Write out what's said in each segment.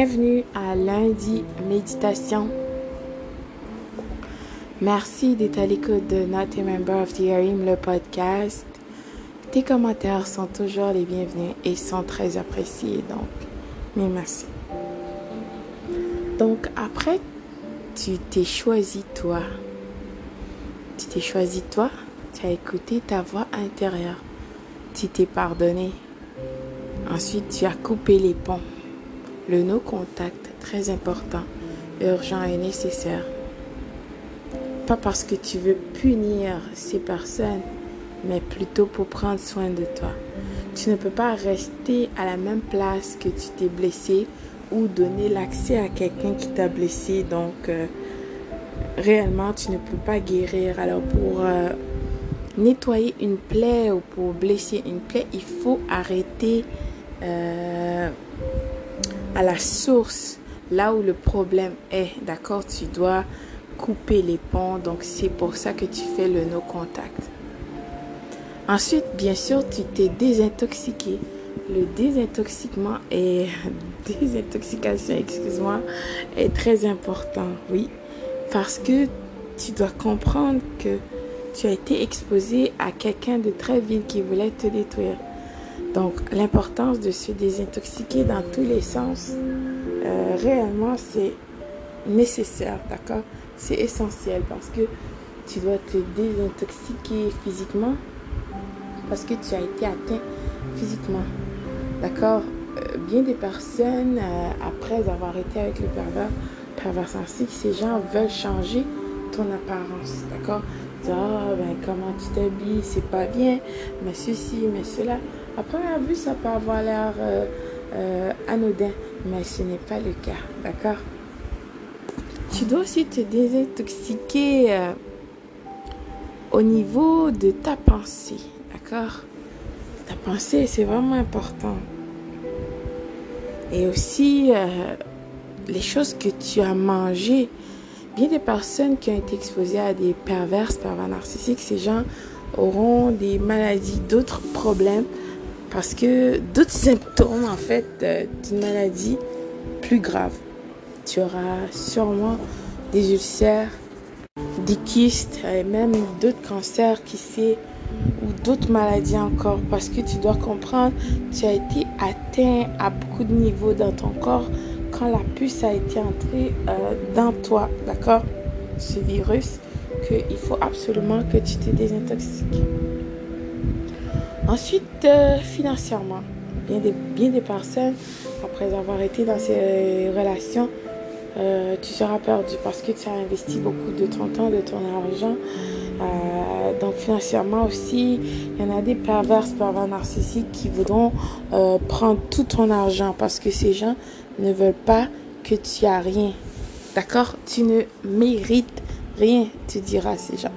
Bienvenue à lundi méditation. Merci d'être à l'écoute de Not a Member of the Arim, le podcast. Tes commentaires sont toujours les bienvenus et sont très appréciés, donc, mais merci. Donc, après, tu t'es choisi toi. Tu t'es choisi toi, tu as écouté ta voix intérieure. Tu t'es pardonné. Ensuite, tu as coupé les ponts. Le no-contact, très important, urgent et nécessaire. Pas parce que tu veux punir ces personnes, mais plutôt pour prendre soin de toi. Tu ne peux pas rester à la même place que tu t'es blessé ou donner l'accès à quelqu'un qui t'a blessé. Donc, euh, réellement, tu ne peux pas guérir. Alors, pour euh, nettoyer une plaie ou pour blesser une plaie, il faut arrêter euh, à la source, là où le problème est, d'accord Tu dois couper les ponts, donc c'est pour ça que tu fais le no-contact. Ensuite, bien sûr, tu t'es désintoxiqué. Le désintoxiquement et désintoxication, excuse-moi, est très important, oui, parce que tu dois comprendre que tu as été exposé à quelqu'un de très vil qui voulait te détruire. Donc, l'importance de se désintoxiquer dans tous les sens, euh, réellement, c'est nécessaire, d'accord? C'est essentiel parce que tu dois te désintoxiquer physiquement parce que tu as été atteint physiquement, d'accord? Euh, Bien des personnes, euh, après avoir été avec le pervers, pervers ces gens veulent changer ton apparence, d'accord? Ah, ben, comment tu t'habilles, c'est pas bien, mais ceci, mais cela. À première vue, ça peut avoir l'air euh, euh, anodin, mais ce n'est pas le cas, d'accord? Tu dois aussi te désintoxiquer euh, au niveau de ta pensée, d'accord? Ta pensée, c'est vraiment important. Et aussi, les choses que tu as mangées, des personnes qui ont été exposées à des perverses, pervers narcissiques, ces gens auront des maladies, d'autres problèmes, parce que d'autres symptômes, en fait, euh, d'une maladie plus grave. Tu auras sûrement des ulcères, des kystes, et même d'autres cancers, qui sait, ou d'autres maladies encore, parce que tu dois comprendre, tu as été atteint à beaucoup de niveaux dans ton corps quand la puce a été entrée euh, dans toi, d'accord? Ce virus, qu'il faut absolument que tu te désintoxiques. Ensuite, euh, financièrement, bien des, bien des personnes, après avoir été dans ces relations, euh, tu seras perdu parce que tu as investi beaucoup de ton temps, de ton argent. donc financièrement aussi, il y en a des perverses, pervers narcissiques qui voudront prendre tout ton argent parce que ces gens ne veulent pas que tu as rien. D'accord? Tu ne mérites rien, tu diras à ces gens.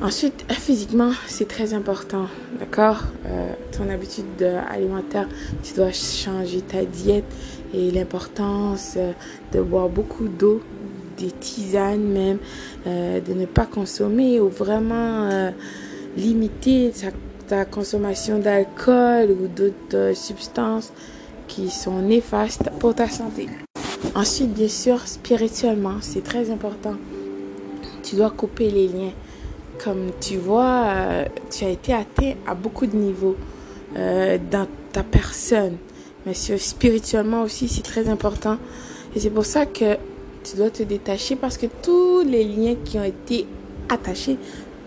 Ensuite, physiquement, c'est très important, d'accord? Euh, Ton habitude alimentaire, tu dois changer ta diète et l'importance euh, de boire beaucoup d'eau, des tisanes même, euh, de ne pas consommer ou vraiment limiter ta consommation d'alcool ou d'autres substances qui sont néfastes pour ta santé. Ensuite, bien sûr, spirituellement, c'est très important. Tu dois couper les liens. Comme tu vois, euh, tu as été atteint à beaucoup de niveaux euh, dans ta personne. Mais spirituellement aussi, c'est très important. Et c'est pour ça que tu dois te détacher parce que tous les liens qui ont été attachés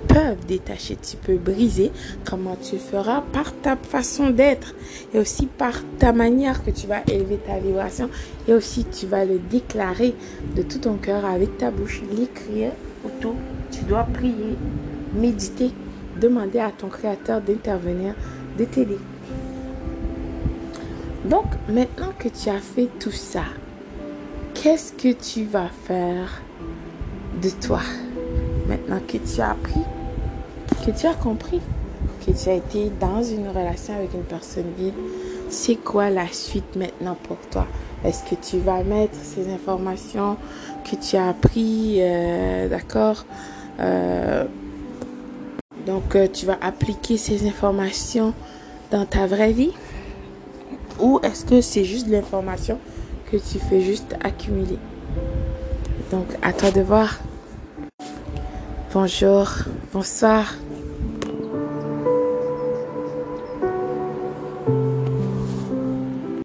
peuvent détacher, tu peux briser. Comment tu feras? Par ta façon d'être et aussi par ta manière que tu vas élever ta vibration et aussi tu vas le déclarer de tout ton cœur avec ta bouche, l'écrire autour. Tu dois prier, méditer, demander à ton créateur d'intervenir, de t'aider. Donc maintenant que tu as fait tout ça, qu'est-ce que tu vas faire de toi Maintenant que tu as appris, que tu as compris, que tu as été dans une relation avec une personne vide, c'est quoi la suite maintenant pour toi? Est-ce que tu vas mettre ces informations que tu as appris, euh, d'accord euh, Donc, euh, tu vas appliquer ces informations dans ta vraie vie? Ou est-ce que c'est juste l'information que tu fais juste accumuler? Donc, à toi de voir. Bonjour, bonsoir,